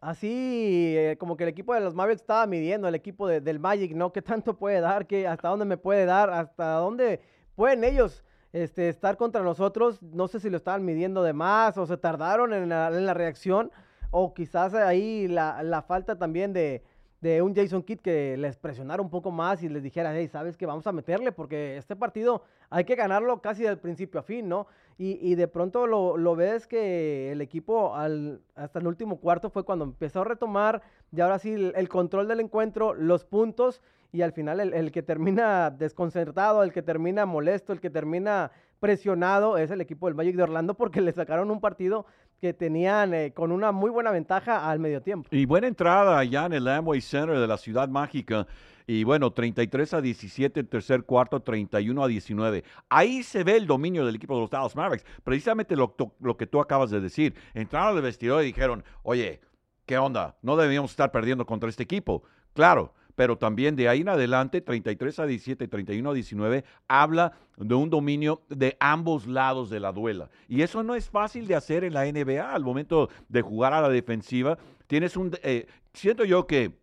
B: así eh, como que el equipo de los Mavericks estaba midiendo, el equipo de- del Magic, ¿no? ¿Qué tanto puede dar? ¿Qué, ¿Hasta dónde me puede dar? ¿Hasta dónde pueden ellos este, estar contra nosotros. No sé si lo estaban midiendo de más o se tardaron en la, reacción o quizás ahí la, falta también de, de, un Jason Kidd que les presionara un poco más y les dijera, hey, sabes que vamos a meterle porque este partido hay que ganarlo casi del principio a fin, ¿no? Y, de pronto lo, ves que el equipo al, hasta el último cuarto fue cuando empezó a retomar y ahora sí el, control del encuentro, los puntos y al final el, que termina desconcertado, el que termina molesto, el que termina presionado es el equipo del Magic de Orlando porque le sacaron un partido que tenían eh, con una muy buena ventaja al medio tiempo.
A: Y buena entrada allá en el Amway Center de la Ciudad Mágica. Y bueno, 33 a 17 el tercer cuarto, 31 a 19. Ahí se ve el dominio del equipo de los Dallas Mavericks. Precisamente lo, lo que tú acabas de decir. Entraron al vestidor y dijeron, oye, ¿qué onda? No debíamos estar perdiendo contra este equipo. Claro, pero también de ahí en adelante, 33 a 17, 31 a 19, habla de un dominio de ambos lados de la duela. Y eso no es fácil de hacer en la NBA al momento de jugar a la defensiva. Tienes un, eh, siento yo que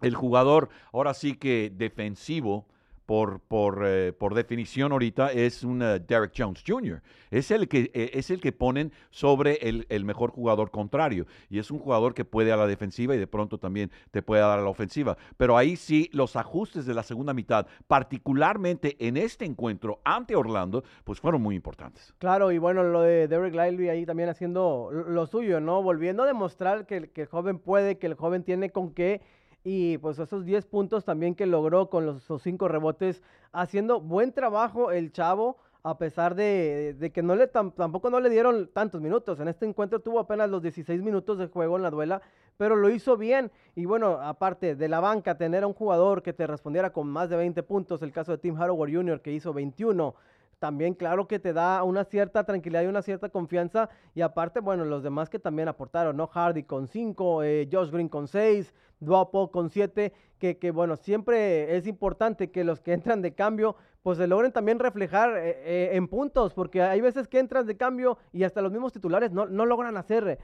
A: el jugador ahora sí que defensivo por, por, eh, por definición ahorita es un eh, Derek Jones Jr. Es el que, eh, es el que ponen sobre el, el, mejor jugador contrario. Y es un jugador que puede a la defensiva y de pronto también te puede dar a la ofensiva. Pero ahí sí, los ajustes de la segunda mitad, particularmente en este encuentro ante Orlando, pues fueron muy importantes.
B: Claro, y bueno, lo de Derek Lively ahí también haciendo lo suyo, ¿no? Volviendo a demostrar que, que el joven puede, que el joven tiene con qué y pues esos 10 puntos también que logró con los, 5 rebotes, haciendo buen trabajo el chavo, a pesar de, que no le tampoco no le dieron tantos minutos. En este encuentro tuvo apenas los 16 minutos de juego en la duela, pero lo hizo bien. Y bueno, aparte de la banca, tener a un jugador que te respondiera con más de 20 puntos, el caso de Tim Howard Jr., que hizo 21 también claro que te da una cierta tranquilidad y una cierta confianza. Y aparte, bueno, los demás que también aportaron, ¿no? Hardy con 5, eh, Josh Green con 6, Duapo con 7, que, que, bueno, siempre es importante que los que entran de cambio, pues se logren también reflejar eh, eh, en puntos, porque hay veces que entran de cambio y hasta los mismos titulares no, no logran hacer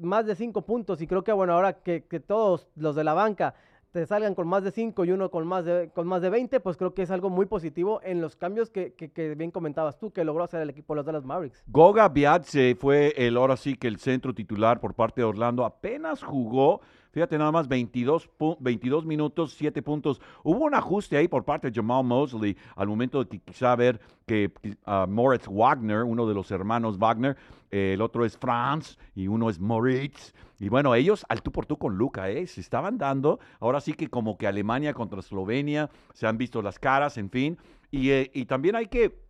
B: más de 5 puntos. Y creo que, bueno, ahora que, que todos los de la banca te salgan con más de 5 y uno con más de, con más de 20, pues creo que es algo muy positivo en los cambios que, que, bien comentabas tú, que logró hacer el equipo de los Dallas Mavericks.
A: Goga Biatse fue el, ahora sí que el centro titular por parte de Orlando, apenas jugó Fíjate nada más, 22, 22 minutos, 7 puntos. Hubo un ajuste ahí por parte de Jamal Mosley al momento de quizá ver que Moritz Wagner, uno de los hermanos Wagner, eh, el otro es Franz y uno es Moritz. Y bueno, ellos al tú por tú con Luca, ¿eh? Se estaban dando. Ahora sí que como que Alemania contra Eslovenia, se han visto las caras, en fin. y eh, también hay que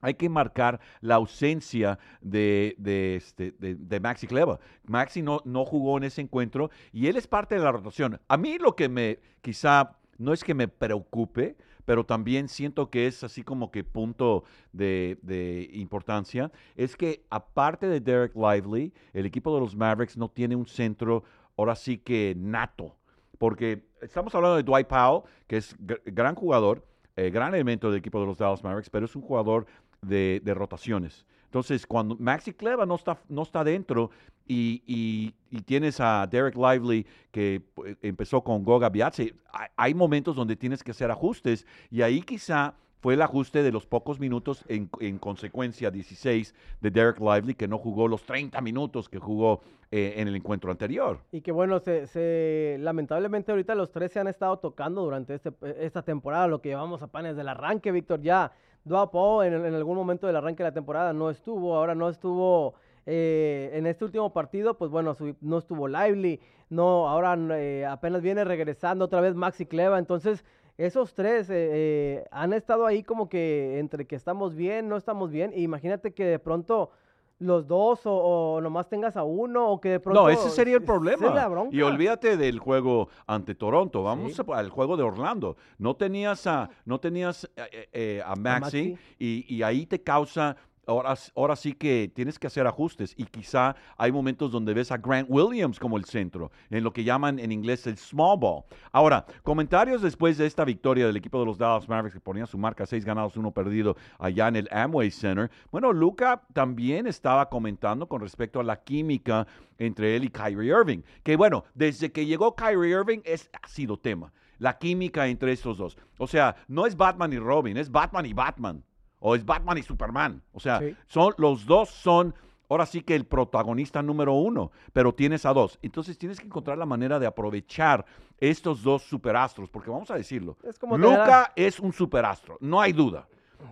A: hay que marcar la ausencia de, de, este, de, Maxi Cleva. Maxi no, no jugó en ese encuentro y él es parte de la rotación. A mí lo que me, quizá, no es que me preocupe, pero también siento que es así como que punto de, de, importancia, es que aparte de Derek Lively, el equipo de los Mavericks no tiene un centro ahora sí que nato, porque estamos hablando de Dwight Powell, que es gran jugador, eh, gran elemento del equipo de los Dallas Mavericks, pero es un jugador de, rotaciones. Entonces, cuando Maxi Cleva no está, no está dentro y, tienes a Derek Lively que eh, empezó con Goga Biatse, hay, momentos donde tienes que hacer ajustes y ahí quizá fue el ajuste de los pocos minutos en, consecuencia 16 de Derek Lively que no jugó los 30 minutos que jugó eh, en el encuentro anterior.
B: Y que bueno, se, lamentablemente ahorita los tres se han estado tocando durante este, esta temporada, lo que llevamos a panes del arranque, Víctor, ya Duapo en, en algún momento del arranque de la temporada no estuvo, ahora no estuvo eh, en este último partido, pues bueno, no estuvo Lively, no, ahora eh, apenas viene regresando otra vez Maxi Cleva, entonces esos tres eh, han estado ahí como que entre que estamos bien, no estamos bien, e imagínate que de pronto los dos o, nomás tengas a uno o que de pronto...
A: No, ese sería el problema. Y olvídate del juego ante Toronto, vamos al juego de Orlando. No tenías a, no tenías eh, eh, a Maxi, Y, y, ahí te causa Ahora, sí que tienes que hacer ajustes y quizá hay momentos donde ves a Grant Williams como el centro, en lo que llaman en inglés el small ball. Ahora, comentarios después de esta victoria del equipo de los Dallas Mavericks que ponía su marca seis ganados, uno perdido allá en el Amway Center. Bueno, Luca también estaba comentando con respecto a la química entre él y Kyrie Irving, que bueno, desde que llegó Kyrie Irving es, ha sido tema, la química entre estos dos. O sea, no es Batman y Robin, es Batman y Batman. O es Batman y Superman. O sea,
B: Sí.
A: son, los dos son, ahora sí que el protagonista número uno, pero tienes a dos. Entonces tienes que encontrar la manera de aprovechar estos dos superastros, porque vamos a decirlo,
B: Es como
A: Luca es un superastro, no hay duda.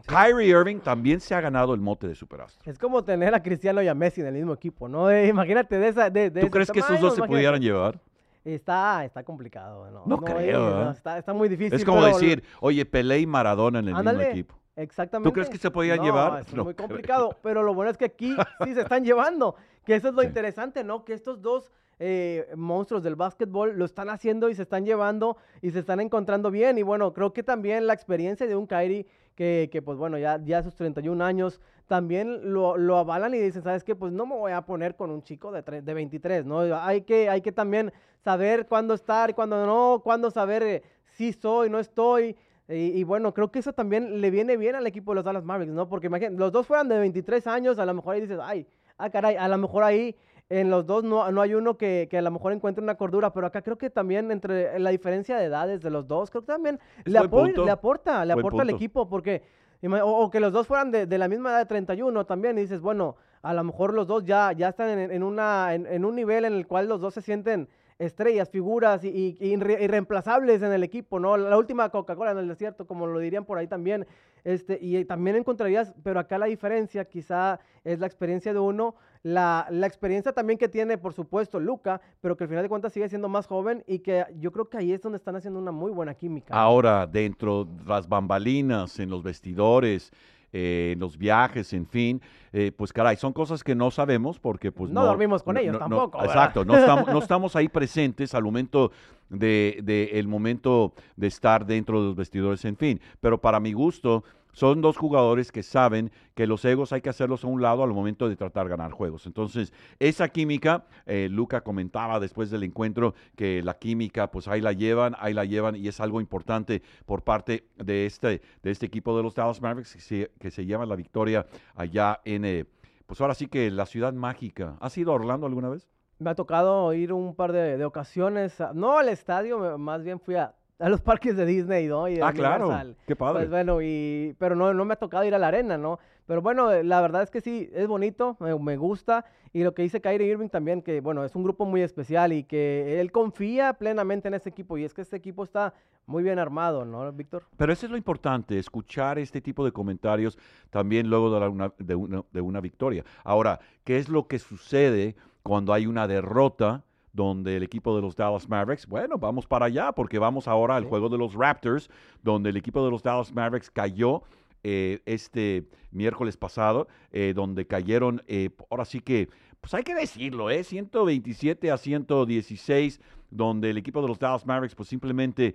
A: Kyrie Irving también se ha ganado el mote de superastro.
B: Es como tener a Cristiano y a Messi en el mismo equipo, ¿no? Eh, imagínate de esa. De, de
A: ¿Tú crees que esos dos se pudieran llevar?
B: Está, está complicado, ¿no?
A: No creo,
B: eh,
A: ¿eh?
B: está, está muy difícil.
A: Es como
B: pero-
A: decir, oye, Pelé y Maradona en el
B: Ándale,
A: mismo equipo.
B: Exactamente.
A: crees que se podían
B: No,
A: llevar?
B: Es
A: No
B: muy
A: creo.
B: complicado, pero lo bueno es que aquí sí se están llevando, que eso es lo
A: Sí.
B: interesante, ¿no? Que estos dos eh, monstruos del básquetbol lo están haciendo y se están llevando y se están encontrando bien. Y bueno, creo que también la experiencia de un Kyrie, que, que pues bueno, ya, ya a sus 31 años, también lo, lo avalan y dicen, ¿sabes qué? Pues no me voy a poner con un chico de, tre- de 23, ¿no? Hay que, hay que también saber cuándo estar cuándo no, cuándo saber eh, si soy, no estoy. Y, y bueno, creo que eso también le viene bien al equipo de los Dallas Mavericks, ¿no? Porque imagínate, los dos fueran de 23 años, a lo mejor ahí dices, ay, ah, caray, a lo mejor ahí en los dos no, no hay uno que, que a lo mejor encuentre una cordura, pero acá creo que también entre la diferencia de edades de los dos, creo que también le,
A: buen
B: apo-
A: punto.
B: le aporta, le
A: Buen
B: aporta al equipo, porque, o, o que los dos fueran de, de la misma edad de 31 también, y dices, bueno, a lo mejor los dos ya, ya están en, en una, en, en un nivel en el cual los dos se sienten estrellas, figuras y, y- y irre- irreemplazables en el equipo, ¿no? La última Coca-Cola en el desierto, como lo dirían por ahí también. Este, y también encontrarías, pero acá la diferencia quizá es la experiencia de uno, la, la experiencia también que tiene, por supuesto, Luca, pero que al final de cuentas sigue siendo más joven y que yo creo que ahí es donde están haciendo una muy buena química.
A: Ahora, dentro de las bambalinas, en los vestidores, eh, los viajes, en fin, eh, pues caray, son cosas que no sabemos porque pues
B: No dormimos con ellos tampoco, ¿verdad?
A: exacto, no estamos, no estamos ahí presentes al momento de, de el momento de estar dentro de los vestidores, en fin. Pero para mi gusto, son dos jugadores que saben que los egos hay que hacerlos a un lado al momento de tratar de ganar juegos. Entonces, esa química, eh, Luca comentaba después del encuentro que la química, pues ahí la llevan, ahí la llevan y es algo importante por parte de este, de este equipo de los Dallas Mavericks que se, llama la victoria allá en, eh, pues ahora sí que la ciudad mágica. ¿Has ido a Orlando alguna vez?
B: Me ha tocado ir un par de, ocasiones, no al estadio, más bien fui a, a los parques de Disney, ¿no? Y
A: Ah, claro,
B: Universal.
A: qué padre.
B: Pues bueno, y, pero no, no me ha tocado ir a la arena, ¿no? Pero bueno, la verdad es que sí, es bonito, me, me gusta. Y lo que dice Kyrie Irving también, que bueno, es un grupo muy especial y que él confía plenamente en este equipo. Y es que este equipo está muy bien armado, ¿no, Víctor?
A: Pero eso es lo importante, escuchar este tipo de comentarios también luego de, la- una, de, una, de una victoria. Ahora, ¿qué es lo que sucede cuando hay una derrota donde el equipo de los Dallas Mavericks, bueno, vamos para allá porque vamos ahora al juego de los Raptors, donde el equipo de los Dallas Mavericks cayó eh, este miércoles pasado, eh, donde cayeron, eh, ahora sí que, pues hay que decirlo, ¿eh? 127 a 116, donde el equipo de los Dallas Mavericks pues simplemente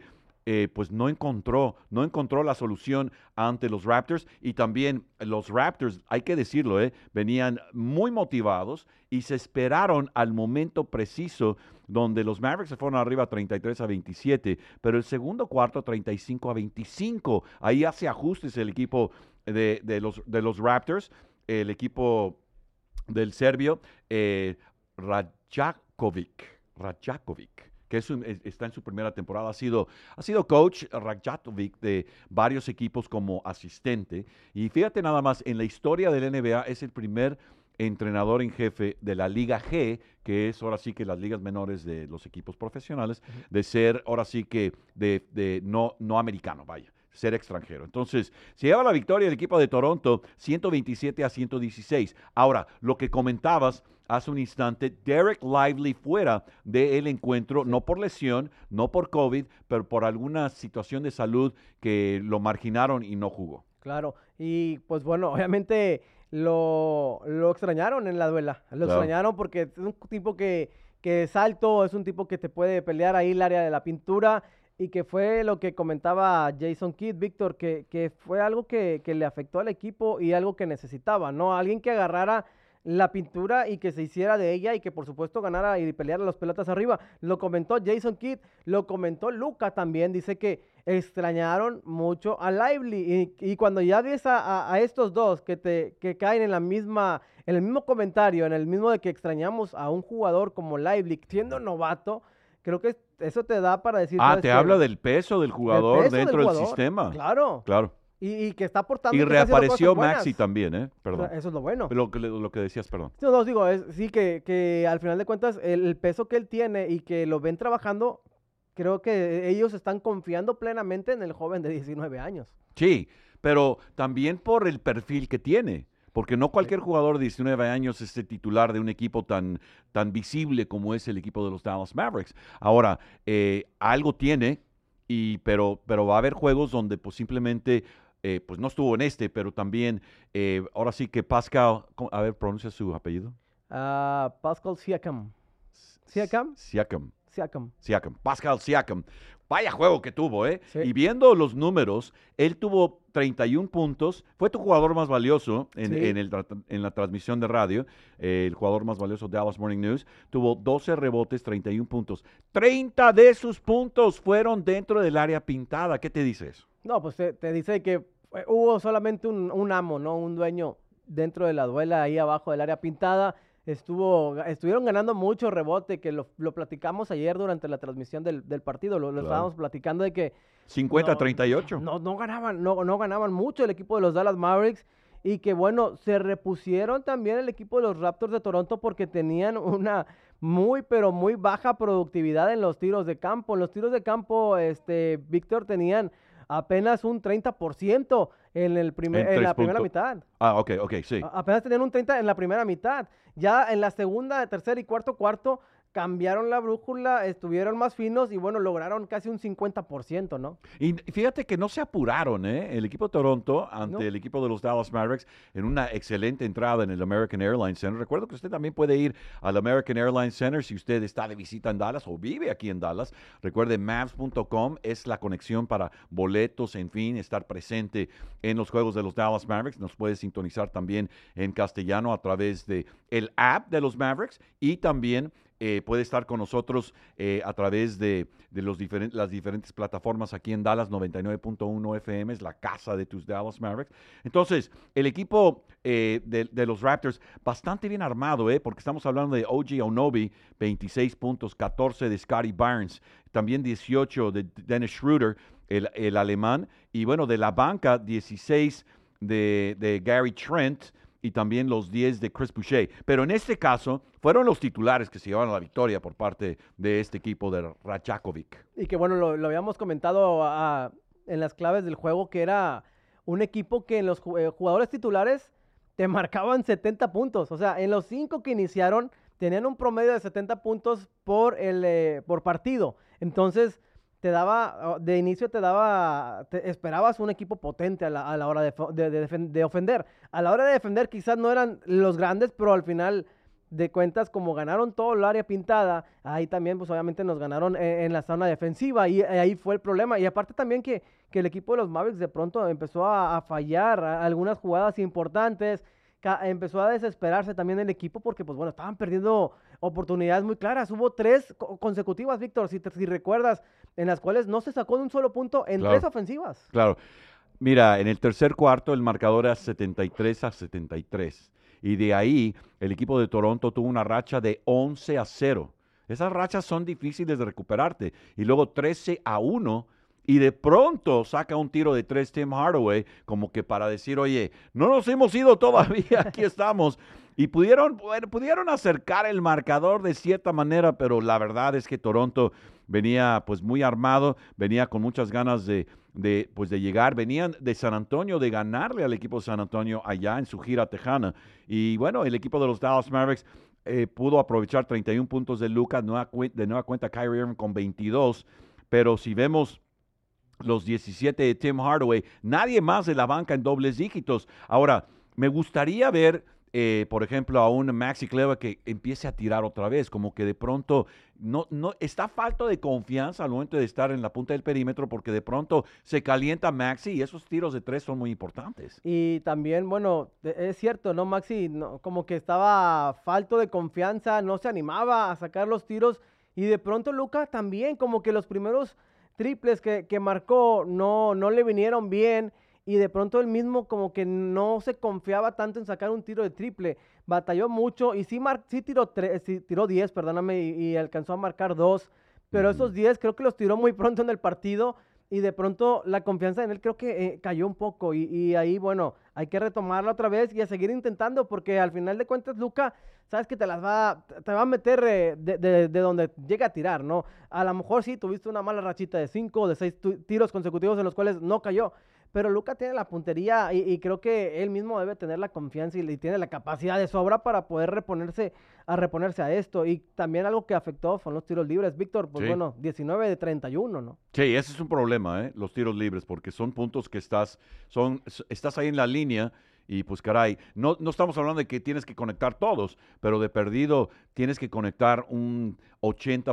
A: eh, pues no encontró, no encontró la solución ante los Raptors y también los Raptors, hay que decirlo, eh, venían muy motivados y se esperaron al momento preciso donde los Mavericks se fueron arriba 33 a 27, pero el segundo cuarto 35 a 25. Ahí hace ajustes el equipo de, los, Raptors, el equipo del serbio eh, Rajakovic. Rajakovic que es un- es- está en su primera temporada, ha sido, ha sido coach Rajatovic de varios equipos como asistente. Y fíjate nada más, en la historia del NBA es el primer entrenador en jefe de la Liga G, que es ahora sí que las ligas menores de los equipos profesionales, de ser ahora sí que de, de no, no americano, vaya ser extranjero. Entonces, se lleva la victoria el equipo de Toronto 127 a 116. Ahora, lo que comentabas hace un instante, Derek Lively fuera del encuentro, no por lesión, no por COVID, pero por alguna situación de salud que lo marginaron y no jugó.
B: Claro, y pues bueno, obviamente lo, lo extrañaron en la duela, lo
A: Claro.
B: extrañaron porque es un tipo que, que es alto, es un tipo que te puede pelear ahí el área de la pintura y que fue lo que comentaba Jason Kidd, Víctor, que, que fue algo que, que le afectó al equipo y algo que necesitaba, ¿no? Alguien que agarrara la pintura y que se hiciera de ella y que por supuesto ganara y peleara las pelotas arriba. Lo comentó Jason Kidd, lo comentó Luca también, dice que extrañaron mucho a Lively y, y cuando ya ves a, estos dos que te que caen en la misma en el mismo comentario, en el mismo de que extrañamos a un jugador como Lively siendo novato, creo que eso te da para decir
A: Ah,
B: ¿sabes
A: te habla del peso del
B: El
A: jugador
B: peso
A: dentro del
B: jugador,
A: sistema.
B: Claro.
A: Claro.
B: Y, y que está aportando.
A: Y
B: que
A: reapareció Maxi también, ¿eh? Perdón.
B: Eso es lo bueno.
A: Lo que, lo que decías, perdón.
B: No, no, digo, es, sí que, que al final de cuentas el, el peso que él tiene y que lo ven trabajando, creo que ellos están confiando plenamente en el joven de 19 años.
A: Sí, pero también por el perfil que tiene. Porque no cualquier jugador de 19 años es el titular de un equipo tan, tan visible como es el equipo de los Dallas Mavericks. Ahora, eh, algo tiene, y, pero, pero va a haber juegos donde pues simplemente, eh, pues no estuvo en este, pero también, eh, ahora sí que Pascal, ¿cómo- a ver, pronuncia su apellido.
B: Ah, Pascal Siakam. ¿Siakam?
A: Siakam.
B: Siakam.
A: Siakam, Pascal Siakam. Vaya juego que tuvo, ¿eh?
B: Sí.
A: Y viendo los números, él tuvo 31 puntos, fue tu jugador más valioso en,
B: Sí.
A: en el tra- en la transmisión de radio, eh, el jugador más valioso de Dallas Morning News, tuvo 12 rebotes, 31 puntos. 30 de sus puntos fueron dentro del área pintada. ¿Qué te dices?
B: No, pues te, te dice que eh, hubo solamente un, un amo, ¿no? Un dueño dentro de la duela ahí abajo del área pintada. Estuvo, estuvieron ganando mucho rebote, que lo, lo platicamos ayer durante la transmisión del, del partido. Lo, lo
A: Claro.
B: estábamos platicando de que
A: 50-38.
B: no, no ganaban, no, no ganaban mucho el equipo de los Dallas Mavericks. Y que bueno, se repusieron también el equipo de los Raptors de Toronto porque tenían una muy, pero muy baja productividad en los tiros de campo. En los tiros de campo, este, Víctor, tenían apenas un 30% en, el primer,
A: En
B: la primera mitad.
A: Ah, ok, ok, sí.
B: A- Apenas tenían un 30 en la primera mitad. Ya en la segunda, tercera y cuarto cuarto cambiaron la brújula, estuvieron más finos y bueno, lograron casi un 50%, ¿no?
A: Y fíjate que no se apuraron, ¿eh? El equipo de Toronto ante
B: No.
A: el equipo de los Dallas Mavericks en una excelente entrada en el American Airlines Center. Recuerdo que usted también puede ir al American Airlines Center si usted está de visita en Dallas o vive aquí en Dallas. Recuerde, Mavs.com es la conexión para boletos, en fin, estar presente en los juegos de los Dallas Mavericks. Nos puede sintonizar también en castellano a través de el app de los Mavericks y también eh, puede estar con nosotros eh, a través de, de los las diferentes plataformas aquí en Dallas 99.1 FM, es la casa de tus Dallas Mavericks. Entonces, el equipo eh, de, de los Raptors, bastante bien armado, ¿eh? porque estamos hablando de OG Onobi, 26 puntos, 14 de Scotty Barnes, también 18 de Dennis Schroeder, el, el alemán, y bueno, de la banca, 16 de, de Gary Trent y también los 10 de Chris Boucher. Pero en este caso, fueron los titulares que se llevaron la victoria por parte de este equipo de Rajakovic.
B: Y que bueno, lo, habíamos comentado en las claves del juego, que era un equipo que en los eh, jugadores titulares te marcaban 70 puntos. O sea, en los cinco que iniciaron tenían un promedio de 70 puntos por, el, eh, por partido. Entonces, te daba, ah, de inicio te daba, te esperabas un equipo potente a la, a la hora de, de- de ofender. A la hora de defender quizás no eran los grandes, pero al final de cuentas, como ganaron todo el área pintada, ahí también, pues obviamente nos ganaron en, en la zona defensiva y, ahí fue el problema. Y aparte también que, que el equipo de los Mavericks de pronto empezó a, fallar algunas jugadas importantes, empezó a desesperarse también el equipo porque, pues bueno, estaban perdiendo oportunidades muy claras. Hubo tres co- consecutivas, Víctor, si, te- si recuerdas, en las cuales no se sacó de un solo punto en
A: Claro.
B: tres ofensivas.
A: Claro. Mira, en el tercer cuarto el marcador era 73 a 73. Y de ahí el equipo de Toronto tuvo una racha de 11 a 0. Esas rachas son difíciles de recuperarte. Y luego 13 a 1. Y de pronto saca un tiro de tres Tim Hardaway como que para decir, oye, no nos hemos ido todavía, aquí estamos. Y pudieron, pudieron acercar el marcador de cierta manera, pero la verdad es que Toronto venía pues muy armado, venía con muchas ganas de, de, pues, de llegar, venían de San Antonio, de ganarle al equipo de San Antonio allá en su gira tejana. Y bueno, el equipo de los Dallas Mavericks eh, pudo aprovechar 31 puntos de Lucas, de nueva cuenta Kyrie Irving con 22, pero si vemos los 17 de Tim Hardaway, nadie más de la banca en dobles dígitos. Ahora, me gustaría ver, eh, por ejemplo, a un Maxi Cleva que empiece a tirar otra vez, como que de pronto no, no está falta de confianza al momento de estar en la punta del perímetro, porque de pronto se calienta Maxi y esos tiros de tres son muy importantes.
B: Y también, bueno, e- es cierto, ¿no, Maxi? Como que estaba falto de confianza, no se animaba a sacar los tiros. Y de pronto Luca también, como que los primeros triples que, que marcó no, no le vinieron bien. Y de pronto él mismo como que no se confiaba tanto en sacar un tiro de triple. Batalló mucho y sí, mar- sí tiró, sí tiró 10, perdóname, y, y alcanzó a marcar dos. Pero esos 10 creo que los tiró muy pronto en el partido y de pronto la confianza en él creo que eh, cayó un poco y, y, ahí, bueno, hay que retomarla otra vez y a seguir intentando porque al final de cuentas Luca, sabes que te las va, te va a meter eh, de, de, de, donde llega a tirar, ¿no? A lo mejor sí tuviste una mala rachita de cinco o de seis tiros consecutivos en los cuales no cayó, pero Luca tiene la puntería y, y, creo que él mismo debe tener la confianza y, y, tiene la capacidad de sobra para poder reponerse a reponerse a esto. Y también algo que afectó fueron los tiros libres. Víctor, pues
A: Sí.
B: bueno, 19 de 31, ¿no?
A: Sí, ese es un problema, ¿eh? los tiros libres, porque son puntos que estás, son, estás ahí en la línea y pues caray, no, no estamos hablando de que tienes que conectar todos, pero de perdido tienes que conectar un 80%,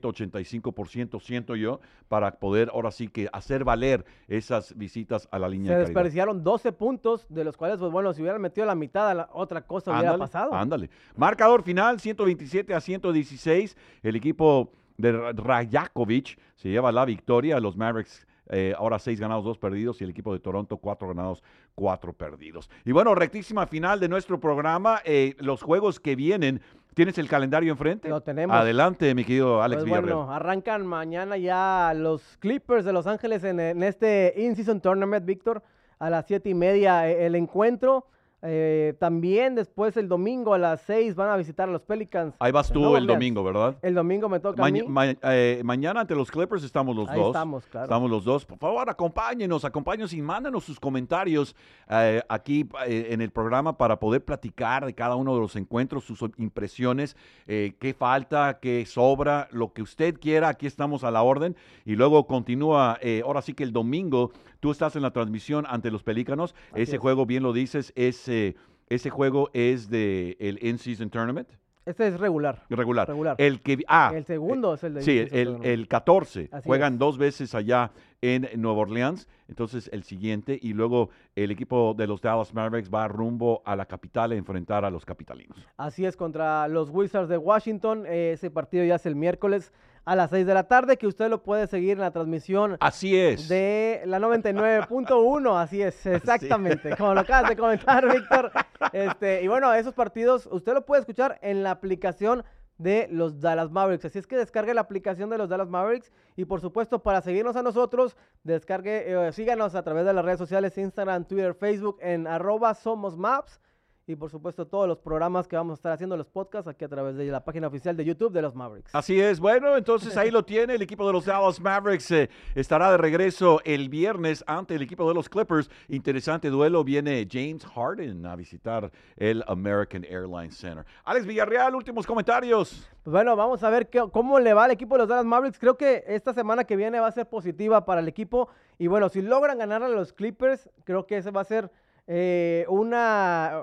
A: 85%, siento yo, para poder ahora sí que hacer valer esas visitas a la línea
B: Se
A: de
B: desperdiciaron 12 puntos, de los cuales, pues bueno, si hubieran metido la mitad, a la otra cosa hubiera
A: Ándale,
B: pasado.
A: Ándale. Marcador final, 127 a 116. El equipo de Ra- Rajakovic se lleva la victoria. Los Mavericks eh, ahora seis ganados, dos perdidos. Y el equipo de Toronto, cuatro ganados, cuatro perdidos. Y bueno, rectísima final de nuestro programa. eh, los juegos que vienen. ¿Tienes el calendario enfrente?
B: Lo tenemos.
A: Adelante, mi querido Alex
B: Pues
A: Villarreal.
B: bueno, arrancan mañana ya los Clippers de Los Ángeles en, en este In-Season Tournament, Víctor, a las siete y media eh, el encuentro. Eh, también después el domingo a las 6 van a visitar a los Pelicans.
A: Ahí vas tú el domingo, ¿verdad?
B: El domingo me toca a
A: Maña-
B: mí.
A: ma- eh, mañana ante los Clippers estamos los
B: Ahí
A: dos.
B: estamos, claro.
A: Estamos los dos. Por favor, acompáñenos, acompáñenos y mándanos sus comentarios eh, aquí eh, en el programa para poder platicar de cada uno de los encuentros, sus impresiones, qué falta, qué sobra, lo que usted quiera. Aquí estamos a la orden. Y luego continúa, ahora sí que el domingo tú estás en la transmisión ante los Pelícanos.
B: Así
A: Ese
B: es.
A: juego, bien lo dices, es, eh, ese juego es de el In-Season Tournament.
B: Este es regular.
A: Regular.
B: Regular.
A: El que ah,
B: el segundo es el de
A: Sí, el, el 14.
B: Así
A: Juegan
B: es.
A: dos veces allá en Nueva Orleans. Entonces, el siguiente. Y luego el equipo de los Dallas Mavericks va rumbo a la capital a enfrentar a los capitalinos.
B: Así es, contra los Wizards de Washington. Eh, ese partido ya es el miércoles a las 6 de la tarde, que usted lo puede seguir en la transmisión
A: Así es.
B: de la 99.1, así es, exactamente, como lo acabas de comentar, Víctor. Este, y bueno, esos partidos usted lo puede escuchar en la aplicación de los Dallas Mavericks. Así es que descargue la aplicación de los Dallas Mavericks y por supuesto para seguirnos a nosotros, descargue, eh, síganos a través de las redes sociales, Instagram, Twitter, Facebook en arroba somos maps. Y por supuesto todos los programas que vamos a estar haciendo, los podcasts, aquí a través de la página oficial de YouTube de los Mavericks.
A: Así es, bueno, entonces ahí lo tiene, el equipo de los Dallas Mavericks eh, estará de regreso el viernes ante el equipo de los Clippers. Interesante duelo, viene James Harden a visitar el American Airlines Center. Alex Villarreal, últimos comentarios.
B: Pues bueno, vamos a ver qué- cómo le va al equipo de los Dallas Mavericks. Creo que esta semana que viene va a ser positiva para el equipo. Y bueno, si logran ganar a los Clippers, creo que ese va a ser eh, una...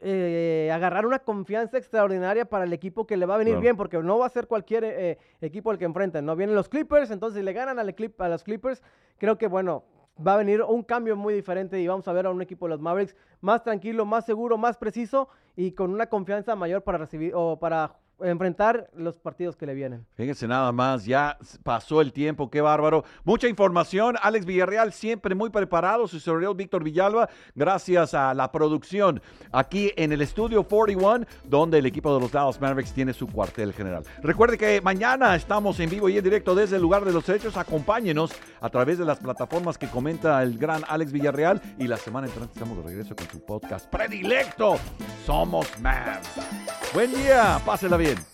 B: eh, agarrar una confianza extraordinaria para el equipo que le va a venir
A: Claro.
B: bien, porque no va a ser cualquier eh, equipo al que enfrenten. No vienen los Clippers, entonces si le ganan al Clip- a los Clippers, creo que bueno, va a venir un cambio muy diferente y vamos a ver a un equipo de los Mavericks más tranquilo, más seguro, más preciso y con una confianza mayor para recibir o para enfrentar los partidos que le vienen.
A: Fíjense nada más, ya pasó el tiempo, qué bárbaro. Mucha información, Alex Villarreal siempre muy preparado, su servidor Víctor Villalba, gracias a la producción aquí en el estudio 41, donde el equipo de los Dallas Mavericks tiene su cuartel general. Recuerde que mañana estamos en vivo y en directo desde el lugar de los hechos, acompáñenos a través de las plataformas que comenta el gran Alex Villarreal y la semana entrante estamos de regreso con su podcast predilecto, Somos Mavs. Buen día, pásela bien.